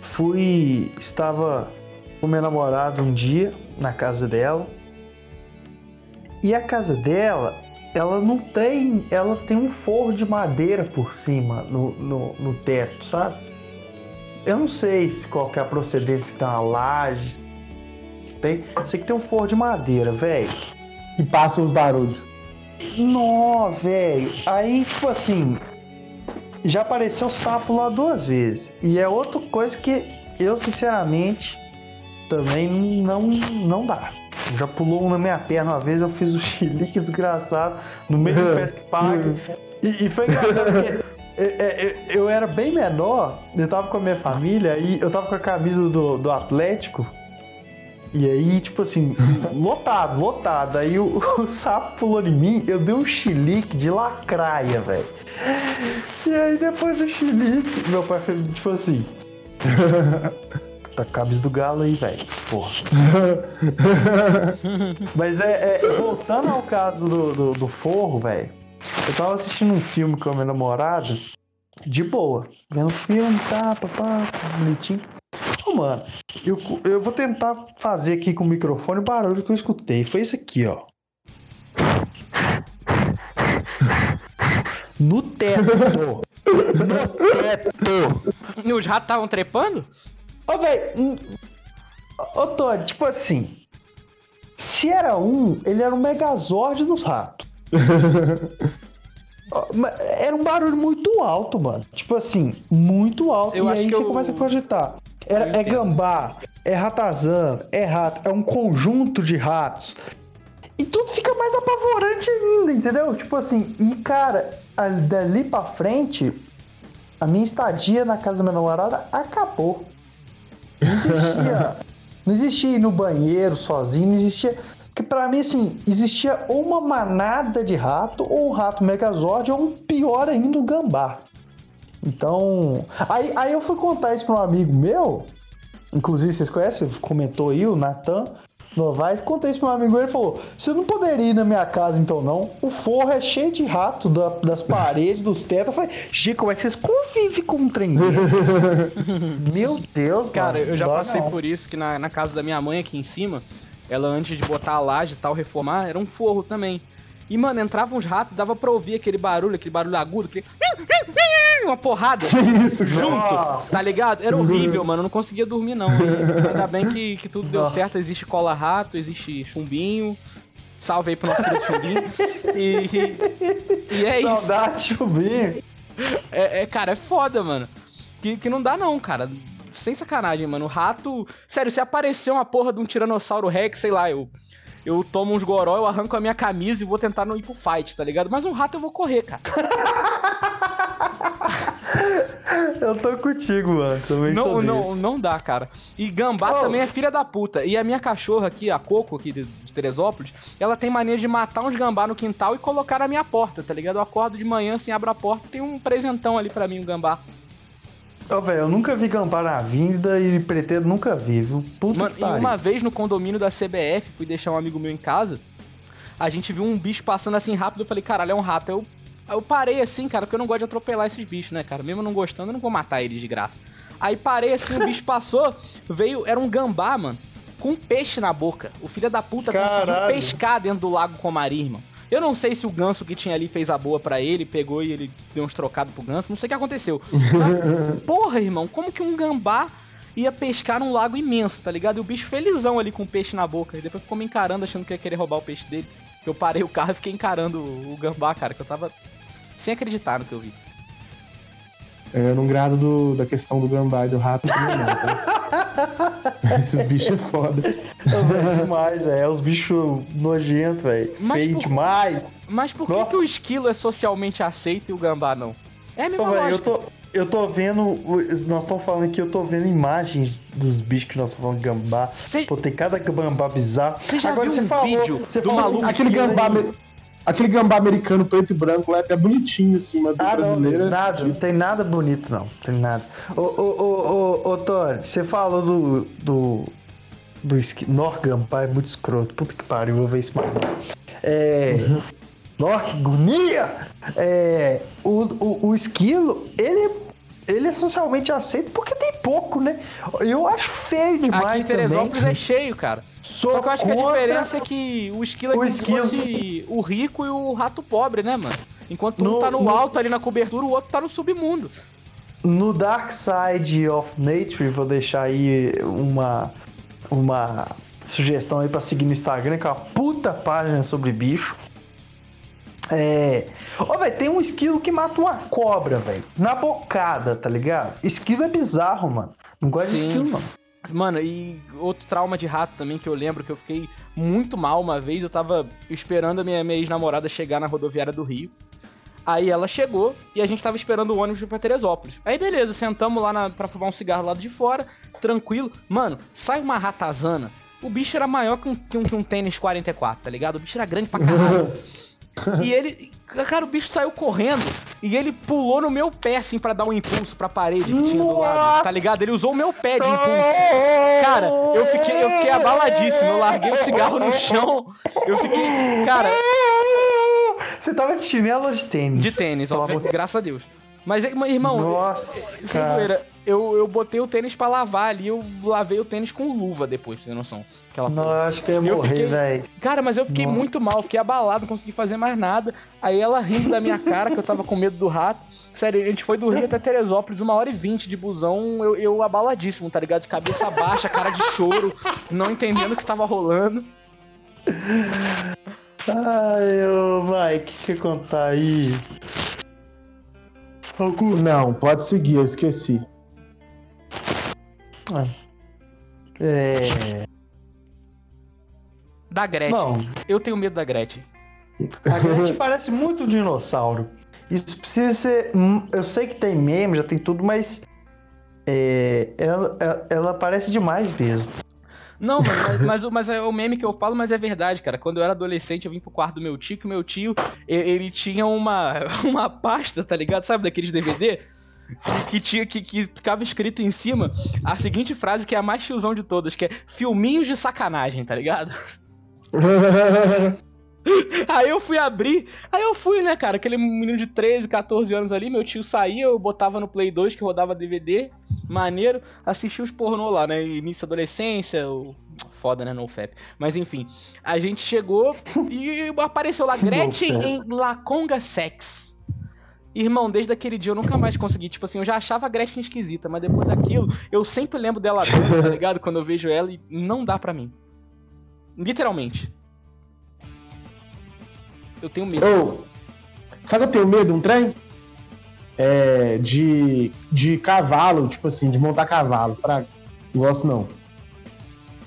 Fui. Estava com minha namorada um dia na casa dela. E a casa dela, ela não tem. Ela tem um forro de madeira por cima no, no, no teto, sabe? Eu não sei se qual que é a procedência que tem uma laje. que Tem, sei que tem um forro de madeira, velho. E passa os barulhos. Nó, velho. Aí, tipo assim, já apareceu sapo lá duas vezes. E é outra coisa que eu, sinceramente, também não, não dá. Já pulou um na minha perna uma vez, eu fiz um chilique desgraçado no meio do Pesque Park. E, e foi engraçado porque é, é, eu era bem menor, eu tava com a minha família e eu tava com a camisa do, do Atlético. E aí, tipo assim, lotado, lotado. Aí o, o sapo pulou em mim, eu dei um chilique de lacraia, velho. E aí depois do chilique, meu pai fez tipo assim. Tá com a camisa do galo aí, velho. Porra. Mas é, é, voltando ao caso do, do, do forro, velho. Eu tava assistindo um filme com a minha namorada, de boa. Vendo filme, tá, papá, bonitinho. Ô, mano, eu, eu vou tentar fazer aqui com o microfone o barulho que eu escutei. Foi isso aqui, ó. No teto. No teto. E os ratos estavam trepando? Ô, velho. Ô, Todd, tipo assim. Se era um, ele era um megazord dos ratos. Era um barulho muito alto, mano. Tipo assim, muito alto. Eu e aí que você eu- começa a cogitar. Era, é gambá, é ratazana, é rato, é um conjunto de ratos. E tudo fica mais apavorante ainda, entendeu? Tipo assim, e cara, dali pra frente, a minha estadia na casa da minha namorada acabou. Não existia. não existia ir no banheiro sozinho, não existia. Porque pra mim, assim, existia ou uma manada de rato, ou um rato megazord, ou um pior ainda, um gambá. Então. Aí, aí eu fui contar isso pra um amigo meu. Inclusive, vocês conhecem? Comentou aí, o Natan Novaes. Contei isso pra um amigo meu. Ele falou: Você não poderia ir na minha casa então, não? O forro é cheio de rato da- das paredes, dos tetos. Eu falei: Gê, como é que vocês convivem com um trem desse? meu Deus, Cara, mano, eu já passei não. por isso, que na, na casa da minha mãe aqui em cima, ela antes de botar a laje e tal, reformar, era um forro também. E, mano, entravam uns ratos, dava pra ouvir aquele barulho, aquele barulho agudo, aquele... Uma porrada. Isso, junto, Nossa. tá ligado? Era horrível, mano. Eu não conseguia dormir, não. E ainda bem que, que tudo deu Nossa. certo. Existe cola-rato, existe chumbinho. Salve aí pro nosso querido chumbinho. E, e é isso. Saudade, chubinho. É, é, cara, é foda, mano. Que, que não dá, não, cara. Sem sacanagem, mano. O rato. Sério, se aparecer uma porra de um Tiranossauro Rex, sei lá, eu. Eu tomo uns goró, eu arranco a minha camisa e vou tentar não ir pro fight, tá ligado? Mas um rato eu vou correr, cara. Eu tô contigo, mano. Também Não, não, não dá, cara. E gambá Oh. também é filha da puta. E a minha cachorra aqui, a Coco, aqui de, de Teresópolis, ela tem mania de matar uns gambá no quintal e colocar na minha porta, tá ligado? Eu acordo de manhã, assim, abro a porta tem um presentão ali pra mim, um gambá. Ô, velho, eu nunca vi gambá na vinda e pretendo nunca vi, viu? Puta Mano, que e pariu. uma vez no condomínio da CBF, fui deixar um amigo meu em casa, a gente viu um bicho passando assim rápido, eu falei, caralho, é um rato. Eu, eu parei assim, cara, porque eu não gosto de atropelar esses bichos, né, cara? Mesmo não gostando, eu não vou matar eles de graça. Aí parei assim, o bicho passou, veio, era um gambá, mano, com um peixe na boca. O filho da puta conseguiu Caralho. pescar dentro do lago Comari, irmão. Eu não sei se o ganso que tinha ali fez a boa pra ele, pegou e ele deu uns trocados pro ganso, não sei o que aconteceu. Mas, porra, irmão, como que um gambá ia pescar num lago imenso, tá ligado? E o bicho felizão ali com o peixe na boca. E depois ficou me encarando, achando que ia querer roubar o peixe dele. Eu parei o carro e fiquei encarando o gambá, cara, que eu tava sem acreditar no que eu vi. Eu não grado do- da questão do gambá e do rato também, não, tá? Esses bichos é foda. Ô, demais, é. Os bichos nojentos, velho. Feio por- demais. Mas por que, que o esquilo é socialmente aceito e o gambá não? É a Ô, mesma velho, eu lógica. tô, eu tô vendo. Nós estamos falando aqui, eu tô vendo imagens dos bichos que nós estamos falando gambá. Cê- Pô, tem cada gambá bizarro. Você já Agora viu você um falou, vídeo você do falou maluco Aquele gambá. aí. me- Aquele gambá americano preto e branco lá é até bonitinho, assim, mas do Ah, não, brasileiro. é nada, não tem nada bonito, não. Tem nada. Ô, ô, ô, ô, ô Tony, você falou do. do. do esqui... Norgam, pai, é muito escroto. Puta que pariu, vou ver isso mais. É. Nossa, que agonia! É, o, o, o esquilo, ele, ele é socialmente aceito porque tem pouco, né? Eu acho feio demais. Aqui em Teresópolis também. é cheio, cara. Sou Só que eu acho que a diferença é que o esquilo é O como se esquilo. fosse o rico e o rato pobre, né, mano? Enquanto um No- tá no, no- alto ali na cobertura, o outro tá no submundo. No Dark Side of Nature, vou deixar aí uma, uma sugestão aí pra seguir no Instagram, que é uma puta página sobre bicho. É. Ó, velho, tem um esquilo que mata uma cobra, velho. Na bocada, tá ligado? Esquilo é bizarro, mano. Não gosto de Sim. esquilo, não. Mano, e outro trauma de rato também que eu lembro que eu fiquei muito mal uma vez. Eu tava esperando a minha, minha ex-namorada chegar na rodoviária do Rio. Aí ela chegou e a gente tava esperando o ônibus pra Teresópolis. Aí beleza, sentamos lá na, pra fumar um cigarro lá de fora, tranquilo. Mano, sai uma ratazana. O bicho era maior que um, que um, que um tênis 44, tá ligado? O bicho era grande pra caralho. E ele. Cara, o bicho saiu correndo e ele pulou no meu pé, assim, pra dar um impulso pra parede que tinha do lado. Tá ligado? Ele usou o meu pé de impulso. Cara, eu fiquei, eu fiquei abaladíssimo. Eu larguei o cigarro no chão. Eu fiquei. Cara, Você tava de chinelo ou de tênis? de tênis, de- graças a Deus. Mas, irmão, Nossa, sem cara. zoeira, eu, eu botei o tênis pra lavar ali, eu lavei o tênis com luva depois, pra você ter noção. Aquela Não, eu acho que eu ia Eu morrer, fiquei- velho. Cara, mas eu fiquei Nossa. muito mal, fiquei abalado, não consegui fazer mais nada. Aí ela rindo da minha cara, que eu tava com medo do rato. Sério, a gente foi do Rio até Teresópolis, uma hora e vinte de busão, eu, eu abaladíssimo, tá ligado? De cabeça baixa, cara de choro, não entendendo o que tava rolando. Ai, ô, Mike, o que você contar aí? Não, pode seguir, eu esqueci. É. Da Gretchen. Não, Eu tenho medo da Gretchen. a Gretchen parece muito um dinossauro. Isso precisa ser. hum, Eu sei que tem meme, já tem tudo, mas. É, ela, ela, ela parece demais mesmo. Não, mas, mas, o- mas é o meme que eu falo, mas é verdade, cara. Quando eu era adolescente, eu vim pro quarto do meu tio, que o meu tio, e- ele tinha uma, uma pasta, tá ligado? Sabe daqueles DVD? Que, tinha, que, que ficava escrito em cima a seguinte frase, que é a mais tiozão de todas, que é filminhos de sacanagem, tá ligado? Aí eu fui abrir, aí eu fui, né, cara? Aquele menino de 13, 14 anos ali, meu tio saía, eu botava no Play 2 que rodava DVD, maneiro, assistia os pornô lá, né? Início da adolescência, o... foda, né? No FAP. Mas enfim, a gente chegou e apareceu lá Gretchen em Laconga Sex. Irmão, desde aquele dia eu nunca mais consegui. Tipo assim, eu já achava a Gretchen esquisita, mas depois daquilo, eu sempre lembro dela tá ligado? Quando eu vejo ela e não dá pra mim. Literalmente. Eu tenho medo. Ô, sabe que eu tenho medo de um trem? É, de, de cavalo, tipo assim, de montar cavalo, fraga. Não gosto não.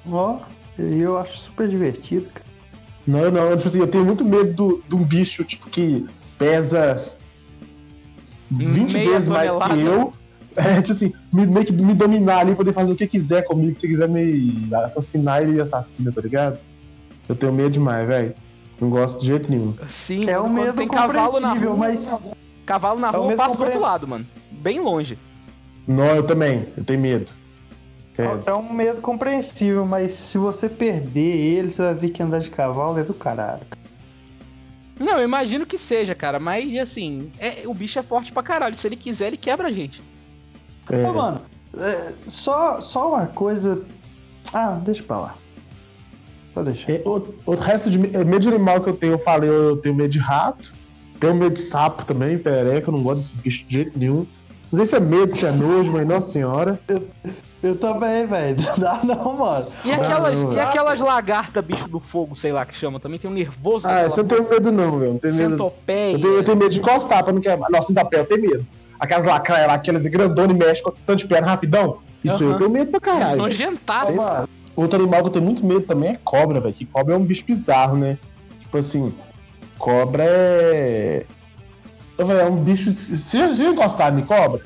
Ó, e eu acho super divertido, cara. Não, não, tipo assim, eu tenho muito medo do- de um bicho, tipo, que pesa 20 Meia vezes mais tonelada. que eu. É, tipo assim, me, meio que me dominar ali, poder fazer o que quiser comigo. Se quiser me assassinar, ele assassina, tá ligado? Eu tenho medo demais, velho. Não gosto de jeito nenhum. Sim, É um medo tem cavalo na compreensível, rua. mas. Cavalo na É um rua, eu medo passo pro outro lado, mano. Bem longe. Não, eu também, eu tenho medo. Quero. É um medo compreensível, mas se você perder ele, você vai ver que andar de cavalo é do caralho. Não, eu imagino que seja, cara, mas assim, é, o bicho é forte pra caralho. Se ele quiser, ele quebra a gente. É. Ô, mano, é, só, só uma coisa. Ah, deixa pra lá. Pode deixar. É, o, o resto de é, medo de animal que eu tenho, eu falei, eu tenho medo de rato. Tenho medo de sapo também, perereca, eu não gosto desse bicho de jeito nenhum. Não sei se é medo, se é nojo, mas nossa senhora. Eu também, velho. Não dá não, mano. E aquelas, não, e aquelas lagartas, bicho do fogo, sei lá que chama, também tem um nervoso. Ah, eu não tenho medo não, meu. Não tenho medo. Centopeia. Eu tenho, eu tenho medo de encostar pra não quebrar. Nossa, ainda pé, eu tenho medo. Aquelas lacraias lá, aquelas grandonas e mexem com tanto de perna rapidão. Isso eu tenho medo pra caralho. velho. Ô, mano, Outro animal que eu tenho muito medo também é cobra, velho. Que cobra é um bicho bizarro, né? Tipo assim, cobra é. Eu falei, é um bicho. Você já, você já gostaram de cobra?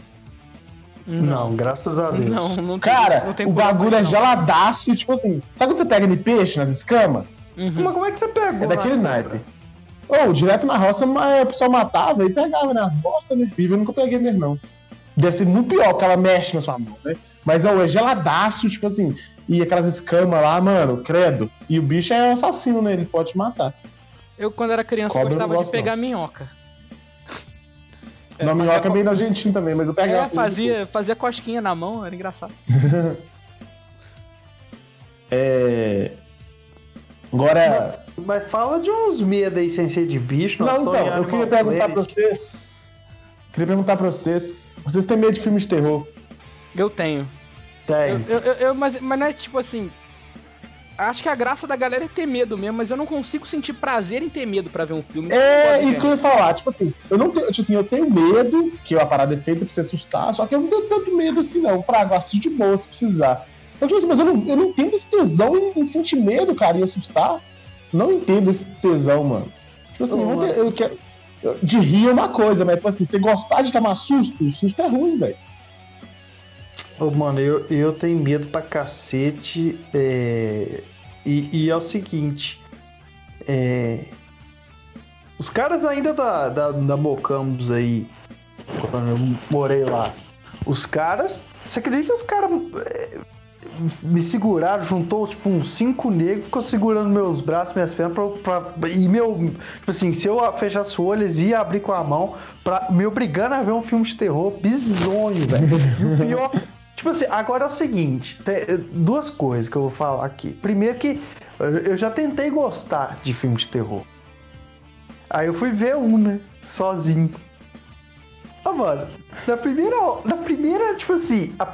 Não, graças a Deus. Não, não tem, Cara, não tem o bagulho é não. geladaço e tipo assim. Sabe quando você pega de peixe nas escamas? Uhum. Mas como é que você pegou? É daquele naipe. Ou, direto na roça, mas o pessoal matava e pegava nas né, botas, né? Viva eu nunca peguei mesmo, não. Deve ser muito pior, porque ela mexe na sua mão, né? Mas ó, é geladaço, tipo assim, e aquelas escamas lá, mano, credo. E o bicho é assassino, né? Ele pode te matar. Eu, quando era criança, Cobra gostava de pegar não. Minhoca. Não, minhoca é bem nojentinho também, mas eu pegava. É, fazia, fazia cosquinha na mão, era engraçado. é. Agora. Mas, mas, fala de uns medos aí sem ser de bicho. Não, então, eu queria perguntar pra vocês. Queria perguntar pra vocês. Vocês têm medo de filmes de terror? Eu tenho. Tem. Eu, eu, eu, mas, mas não é tipo assim. Acho que a graça da galera é ter medo mesmo, mas eu não consigo sentir prazer em ter medo para ver um filme. É isso que eu ia falar. Tipo assim, eu não tenho. Tipo assim, eu tenho medo, que a parada é feita pra você assustar, só que eu não tenho tanto medo assim, não. Frago, assiste de boa se precisar. Então, tipo assim, mas eu não, eu não entendo esse tesão em, em sentir medo, cara, e assustar. Não entendo esse tesão, mano. Tipo assim, oh, eu, eu, quero. De rir é uma coisa, mas, tipo assim, você gostar de tomar susto, susto é ruim, velho. Ô, mano, eu, eu tenho medo pra cacete. É... E, e, é o seguinte. É... Os caras ainda da, da, da Mocambos aí, quando eu morei lá, os caras. Você acredita que os caras é, me seguraram, juntou tipo uns cinco negros, ficou segurando meus braços, minhas pernas, pra, pra, e meu. Tipo assim, se eu fechasse o olho, eles iam abrir com a mão, pra, me obrigando a ver um filme de terror bizonho, velho. E o pior. Tipo assim, agora é o seguinte: tem duas coisas que eu vou falar aqui. Primeiro, que eu já tentei gostar de filme de terror. Aí eu fui ver um, né? Sozinho. Ah, mano, na primeira, na primeira, tipo assim, a,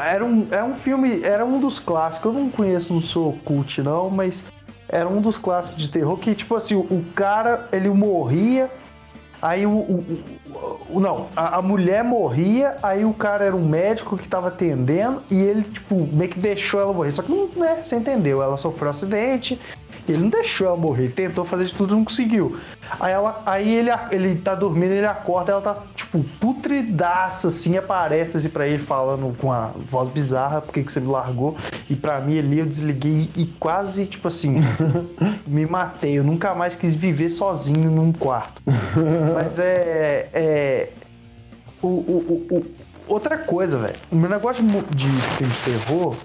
era, um, era um filme, era um dos clássicos, eu não conheço, não sou cult não, mas era um dos clássicos de terror que, tipo assim, o, o cara, ele morria, aí o, o, o não, a, a, mulher morria, aí o cara era um médico que tava atendendo e ele, tipo, meio que deixou ela morrer, só que né, você entendeu, ela sofreu um acidente, ele não deixou ela morrer, ele tentou fazer de tudo, não conseguiu. Aí, ela, aí ele, ele tá dormindo, ele acorda, ela tá, tipo, putridaça, assim, aparece assim pra ele falando com a voz bizarra, por que, você me largou? E pra mim ali eu desliguei e quase, tipo assim, me matei. Eu nunca mais quis viver sozinho num quarto. Mas é. é o, o, o, outra coisa, velho. O meu negócio de, de filme de terror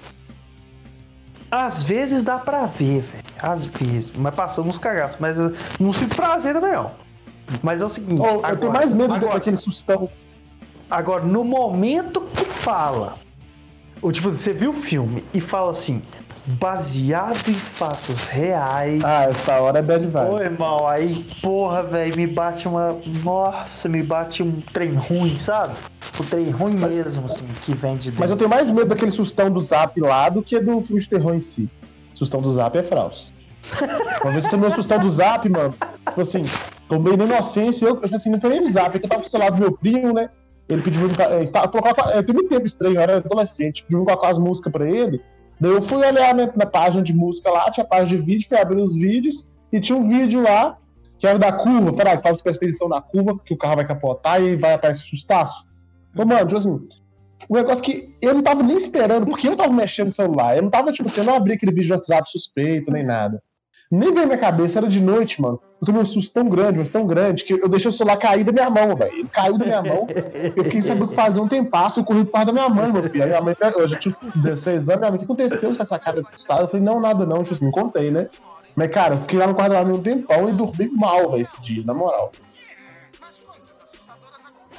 às vezes dá pra ver, velho. Às vezes. Mas passando uns cagaços. Mas não sinto prazer também, não. Mas é o seguinte. Oh, agora, eu tenho mais medo agora, daquele sustão. Agora, no momento que fala. Ou tipo, você viu o filme e fala assim. Baseado em fatos reais. Ah, essa hora é bad vibe. Ô, irmão, aí, porra, velho, me bate uma. Nossa, me bate um trem ruim, sabe? o trem ruim mesmo, assim, que vem de dentro. Mas eu tenho mais medo daquele sustão do Zap lá do que do filme de terror em si. Sustão do Zap é fraus. Uma vez eu tomei o sustão do Zap, mano. Tipo assim, tomei na inocência. Eu, tipo assim, não foi nem do Zap, é que eu tava do meu primo, né? Ele pediu eu colocar. É, tem muito tempo estranho, eu era adolescente. Pediu colocar as músicas pra ele. Daí eu fui olhar na, na página de música lá, tinha página de vídeo, fui abrir os vídeos e tinha um vídeo lá que era da curva. Falei, ah, fala pra prestar atenção na curva, que o carro vai capotar e vai aparecer sustaço. Ô, mano, tipo assim, o negócio que eu não tava nem esperando, porque eu tava mexendo no celular. Eu não tava, tipo assim, eu não abri aquele vídeo de WhatsApp suspeito, nem nada. Nem veio na minha cabeça, era de noite, mano. Eu tomei um susto tão grande, mas tão grande, que eu deixei o celular cair da minha mão, velho. Caiu da minha mão. Eu fiquei sabendo o que fazer um tempasso, eu corri pro da minha mãe, meu filho. Aí minha mãe, eu já tinha 16 anos, minha mãe, o que aconteceu? Essa cara assustada? Eu falei, não, nada não, tipo assim, não contei, né? Mas, cara, eu fiquei lá no quarto da minha um tempão e dormi mal, velho, esse dia, na moral.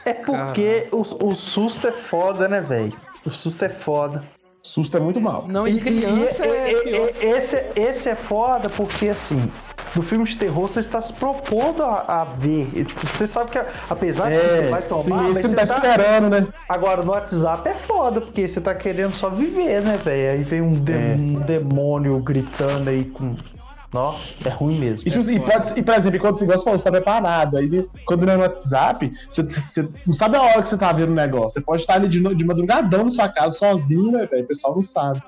É porque o, o susto é foda, né, velho? O susto é foda. Susto é muito mal. Não, e criança e, é e, esse, esse é foda porque, assim, no filme de terror você está se propondo a, a ver. Tipo, você sabe que, apesar é, de você vai tomar... Sim, mas você, tá, tá esperando, né? Agora, no WhatsApp é foda, porque você tá querendo só viver, né, velho? Aí vem um, de, é. um demônio gritando aí com nossa, é ruim mesmo. E, tipo, assim, pode, e por exemplo, quando você gosta, você tá preparado. Aí, quando não é no WhatsApp, você, você, não sabe a hora que você tá vendo o negócio. Você pode estar ali de, de madrugadão na sua casa, sozinho, né, velho? O pessoal não sabe.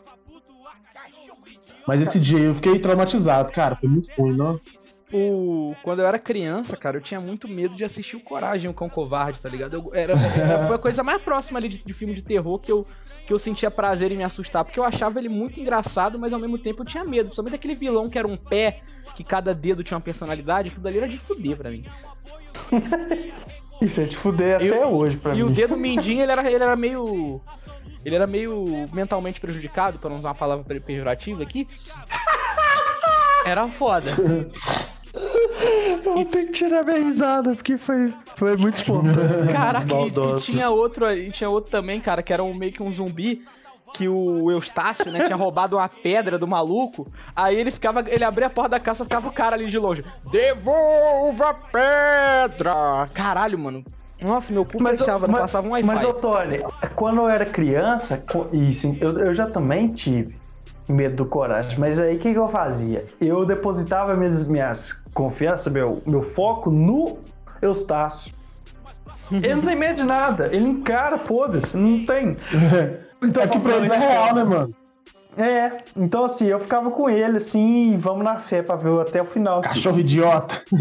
Mas esse dia eu fiquei traumatizado, cara. Foi muito ruim, não? O, quando eu era criança, cara, eu tinha muito medo de assistir o Coragem, o Cão Covarde, tá ligado? Eu, era, era, foi a coisa mais próxima ali de, de, filme de terror que eu, que eu sentia prazer em me assustar, porque eu achava ele muito engraçado, mas ao mesmo tempo eu tinha medo. Principalmente aquele vilão que era um pé, que cada dedo tinha uma personalidade, aquilo ali era de fuder pra mim. Isso é de fuder eu, até hoje pra e mim. E o dedo mindinho, ele era, ele era meio. Ele era meio mentalmente prejudicado, para não usar uma palavra pejorativa aqui. Era foda. Eu vou ter que tirar minha risada, porque foi, foi muito espontâneo. Caraca, e, e, tinha outro, e tinha outro também, cara, que era um, meio que um zumbi que o Eustácio, né, tinha roubado uma pedra do maluco. Aí ele ficava, ele abria a porta da casa, ficava o cara ali de longe. Devolva a pedra! Caralho, mano. Nossa, meu cu mas, fechava, mas, não passava um Wi-Fi. Mas, ô Tony, quando eu era criança, e sim, eu, eu já também tive medo do coragem, mas aí o que, que eu fazia? Eu depositava minhas, minhas confianças, meu, meu foco no Eustácio. Ele não tem medo de nada, ele encara, foda-se, não tem. Então, é que pra ele é real, né, mano? É, então assim, eu ficava com ele assim, vamos na fé pra ver até o final. Cachorro idiota.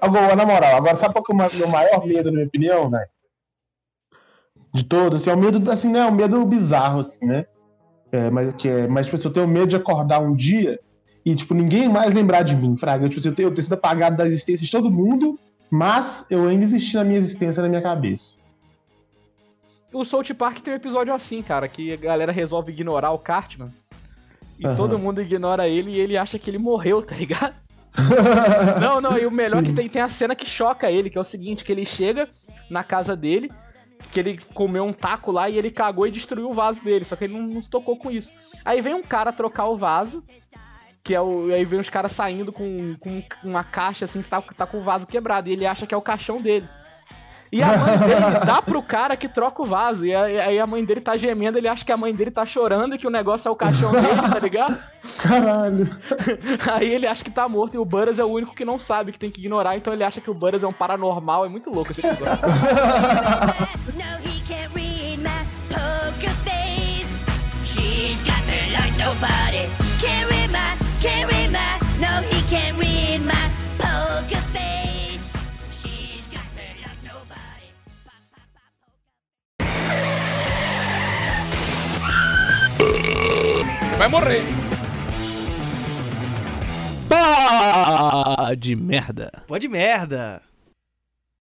agora, na moral, agora sabe qual que é o meu maior medo, na minha opinião, né? De todos, assim, é o medo, assim, né? É um medo bizarro, assim, né? É, mas, que é, mas, tipo assim, eu tenho medo de acordar um dia e, tipo, ninguém mais lembrar de mim, Fraga. Tipo assim, eu, tenho, eu ter sido apagado da existência de todo mundo, mas eu ainda existi na minha existência, na minha cabeça. O South Park tem um episódio assim, cara, que a galera resolve ignorar o Cartman. E uhum. todo mundo ignora ele e ele acha que ele morreu, tá ligado? não, não, e o melhor Sim. que tem, tem a cena que choca ele, que é o seguinte, que ele chega na casa dele, que ele comeu um taco lá e ele cagou e destruiu o vaso dele, só que ele não, não se tocou com isso. Aí vem um cara trocar o vaso, que é o. Aí vem os caras saindo com, com uma caixa assim, tá, tá com o vaso quebrado, e ele acha que é o caixão dele. E a mãe dele dá pro cara que troca o vaso. E aí a mãe dele tá gemendo, ele acha que a mãe dele tá chorando e que o negócio é o caixão dele, tá ligado? Caralho. Aí ele acha que tá morto e o Butters é o único que não sabe, que tem que ignorar, então ele acha que o Butters é um paranormal. É muito louco esse episódio. nobody. Can't read my, can't read my, no, he can't read my vai morrer. Pá de merda. Pode merda.